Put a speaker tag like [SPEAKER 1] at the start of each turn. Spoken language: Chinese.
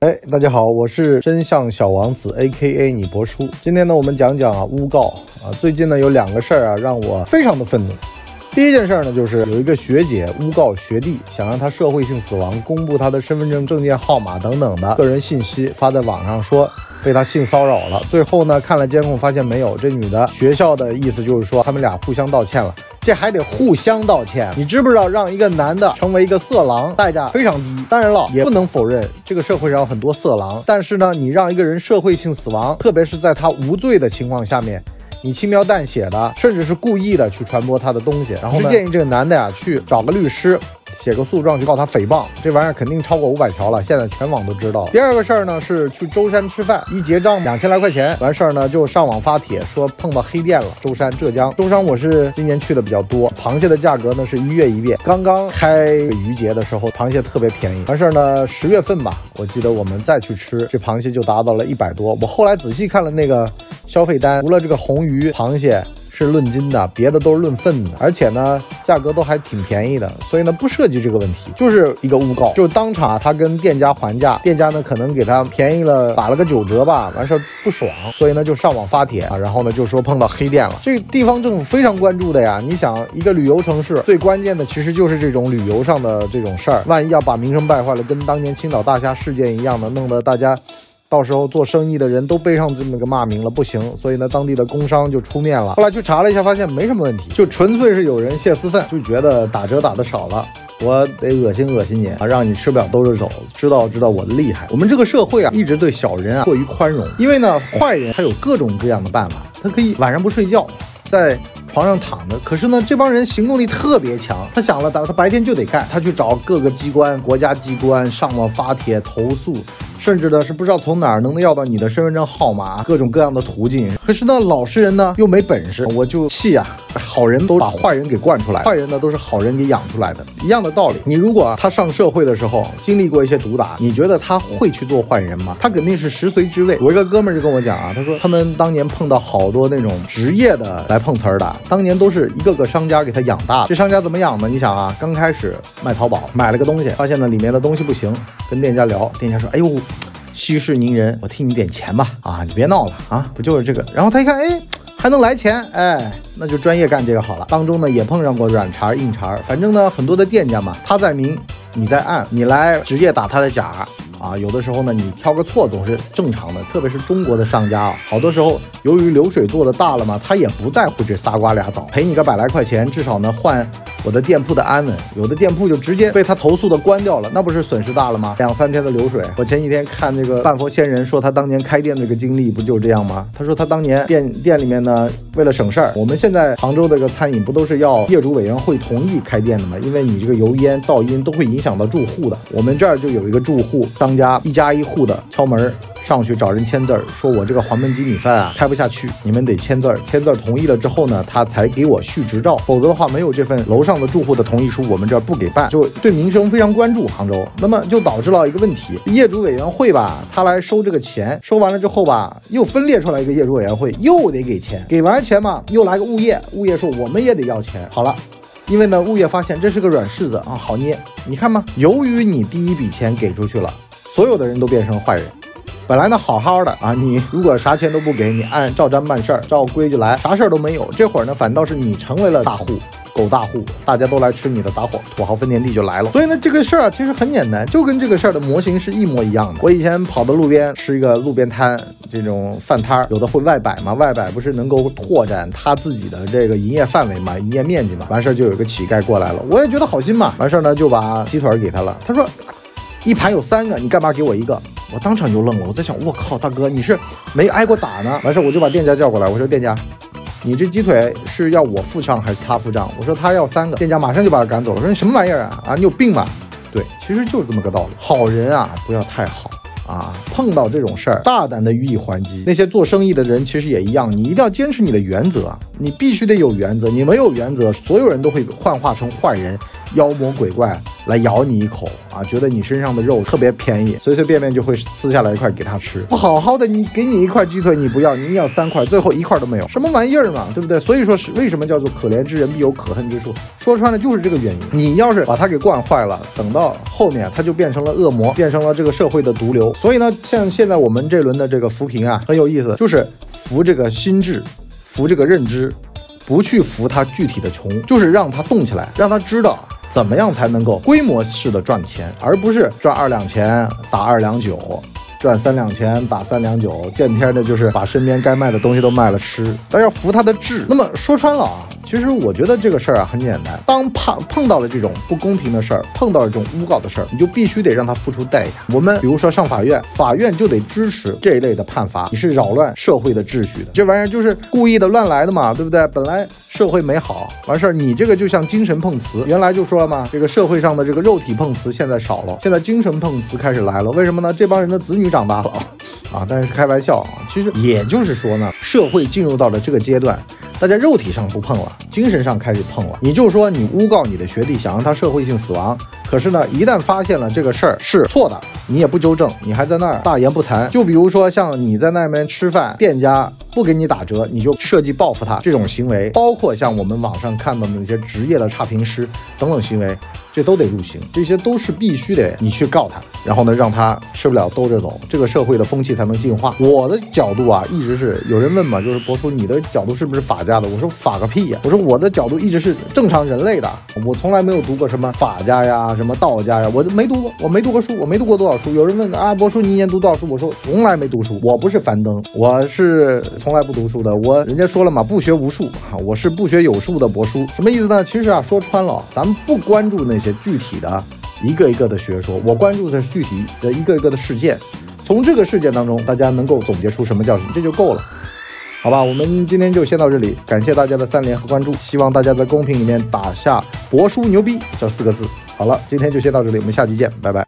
[SPEAKER 1] 哎，大家好，我是真相小王子 A.K.A 你博叔。今天呢，我们讲讲啊诬告啊。最近呢，有两个事儿啊，让我非常的愤怒。第一件事呢，就是有一个学姐诬告学弟，想让他社会性死亡，公布他的身份证、证件号码等等的个人信息发在网上，说被他性骚扰了。最后呢，看了监控发现没有，这女的学校的意思就是说他们俩互相道歉了。这还得互相道歉，你知不知道让一个男的成为一个色狼代价非常低？当然了，也不能否认这个社会上有很多色狼，但是呢，你让一个人社会性死亡，特别是在他无罪的情况下面，你轻描淡写的，甚至是故意的去传播他的东西，然后建议这个男的呀去找个律师。写个诉状去告他诽谤，这玩意儿肯定超过五百条了，现在全网都知道。第二个事儿呢是去舟山吃饭，一结账两千来块钱，完事儿呢就上网发帖说碰到黑店了。舟山浙江，舟山我是今年去的比较多，螃蟹的价格呢是一月一变，刚刚开渔节的时候螃蟹特别便宜。完事儿呢十月份吧，我记得我们再去吃这螃蟹就达到了一百多。我后来仔细看了那个消费单，除了这个红鱼螃蟹。是论斤的，别的都是论份的，而且呢，价格都还挺便宜的，所以呢，不涉及这个问题，就是一个诬告，就当场他跟店家还价，店家呢可能给他便宜了，打了个九折吧，完事儿不爽，所以呢就上网发帖啊，然后呢就说碰到黑店了，这地方政府非常关注的呀，你想一个旅游城市最关键的其实就是这种旅游上的这种事儿，万一要把名声败坏了，跟当年青岛大虾事件一样的，弄得大家。到时候做生意的人都背上这么个骂名了，不行，所以呢，当地的工商就出面了。后来去查了一下，发现没什么问题，就纯粹是有人泄私愤，就觉得打折打的少了，我得恶心恶心你啊，让你吃不了兜着走，知道知道我的厉害。我们这个社会啊，一直对小人啊过于宽容，因为呢，坏人他有各种各样的办法，他可以晚上不睡觉，在床上躺着。可是呢，这帮人行动力特别强，他想了，他白天就得干，他去找各个机关、国家机关上网发帖投诉。甚至呢是不知道从哪儿能要到你的身份证号码，各种各样的途径。可是呢，老实人呢又没本事，我就气啊！好人都把坏人给惯出来，坏人呢都是好人给养出来的，一样的道理。你如果他上社会的时候经历过一些毒打，你觉得他会去做坏人吗？他肯定是食髓知味。我一个哥们儿就跟我讲啊，他说他们当年碰到好多那种职业的来碰瓷儿的，当年都是一个个商家给他养大。这商家怎么养呢？你想啊，刚开始卖淘宝，买了个东西，发现呢里面的东西不行，跟店家聊，店家说，哎呦。息事宁人，我替你点钱吧。啊，你别闹了啊，不就是这个？然后他一看，哎，还能来钱，哎，那就专业干这个好了。当中呢也碰上过软茬硬茬，反正呢很多的店家嘛，他在明，你在暗，你来直接打他的假。啊，有的时候呢，你挑个错总是正常的，特别是中国的商家啊，好多时候由于流水做的大了嘛，他也不在乎这仨瓜俩枣，赔你个百来块钱，至少呢换我的店铺的安稳。有的店铺就直接被他投诉的关掉了，那不是损失大了吗？两三天的流水。我前几天看那个半佛仙人说他当年开店那个经历，不就这样吗？他说他当年店店里面呢，为了省事儿，我们现在杭州这个餐饮不都是要业主委员会同意开店的吗？因为你这个油烟噪音都会影响到住户的。我们这儿就有一个住户。当家一家一户的敲门上去找人签字，说我这个黄焖鸡米饭啊开不下去，你们得签字，签字同意了之后呢，他才给我续执照，否则的话没有这份楼上的住户的同意书，我们这儿不给办。就对民生非常关注杭州，那么就导致了一个问题，业主委员会吧，他来收这个钱，收完了之后吧，又分裂出来一个业主委员会，又得给钱，给完钱嘛，又来个物业，物业说我们也得要钱。好了，因为呢，物业发现这是个软柿子啊，好捏，你看嘛，由于你第一笔钱给出去了。所有的人都变成坏人，本来呢好好的啊，你如果啥钱都不给你，按照章办事儿，照规矩来，啥事儿都没有。这会儿呢，反倒是你成为了大户，狗大户，大家都来吃你的打火，土豪分田地就来了。所以呢，这个事儿啊，其实很简单，就跟这个事儿的模型是一模一样的。我以前跑到路边吃一个路边摊，这种饭摊儿，有的会外摆嘛，外摆不是能够拓展他自己的这个营业范围嘛，营业面积嘛。完事儿就有一个乞丐过来了，我也觉得好心嘛，完事儿呢就把鸡腿给他了，他说。一盘有三个，你干嘛给我一个？我当场就愣了，我在想，我靠，大哥，你是没挨过打呢？完事儿我就把店家叫过来，我说店家，你这鸡腿是要我付账还是他付账？我说他要三个，店家马上就把他赶走了，说你什么玩意儿啊？啊，你有病吧？对，其实就是这么个道理。好人啊，不要太好啊，碰到这种事儿，大胆的予以还击。那些做生意的人其实也一样，你一定要坚持你的原则，你必须得有原则，你没有原则，所有人都会幻化成坏人。妖魔鬼怪来咬你一口啊，觉得你身上的肉特别便宜，随随便便就会撕下来一块给他吃。不好好的，你给你一块鸡腿你不要，你要三块，最后一块都没有，什么玩意儿嘛，对不对？所以说是为什么叫做可怜之人必有可恨之处？说穿了就是这个原因。你要是把他给惯坏了，等到后面他就变成了恶魔，变成了这个社会的毒瘤。所以呢，像现在我们这轮的这个扶贫啊，很有意思，就是扶这个心智，扶这个认知。不去扶他具体的穷，就是让他动起来，让他知道怎么样才能够规模式的赚钱，而不是赚二两钱打二两酒。赚三两钱打三两酒，见天的就是把身边该卖的东西都卖了吃，但要服他的志。那么说穿了啊，其实我觉得这个事儿啊很简单，当碰碰到了这种不公平的事儿，碰到了这种诬告的事儿，你就必须得让他付出代价。我们比如说上法院，法院就得支持这一类的判罚，你是扰乱社会的秩序的，这玩意儿就是故意的乱来的嘛，对不对？本来社会美好，完事儿你这个就像精神碰瓷，原来就说了嘛，这个社会上的这个肉体碰瓷现在少了，现在精神碰瓷开始来了，为什么呢？这帮人的子女。长大了啊，但是开玩笑啊，其实也就是说呢，社会进入到了这个阶段，大家肉体上不碰了，精神上开始碰了。你就说你诬告你的学弟，想让他社会性死亡，可是呢，一旦发现了这个事儿是错的，你也不纠正，你还在那儿大言不惭。就比如说像你在那边吃饭，店家不给你打折，你就设计报复他这种行为，包括像我们网上看到的那些职业的差评师等等行为，这都得入刑，这些都是必须得你去告他，然后呢，让他吃不了兜着走。这个社会的风气才能进化。我的角度啊，一直是有人问嘛，就是博叔，你的角度是不是法家的？我说法个屁呀！我说我的角度一直是正常人类的，我从来没有读过什么法家呀，什么道家呀，我没读过，我没读过书，我没读过多少书。有人问啊，博叔，你一年读多少书？我说从来没读书，我不是樊登，我是从来不读书的。我人家说了嘛，不学无术啊，我是不学有术的博叔。什么意思呢？其实啊，说穿了，咱们不关注那些具体的一个一个的学说，我关注的是具体的一个一个的事件。从这个事件当中，大家能够总结出什么教训，这就够了，好吧？我们今天就先到这里，感谢大家的三连和关注，希望大家在公屏里面打下“博叔牛逼”这四个字。好了，今天就先到这里，我们下期见，拜拜。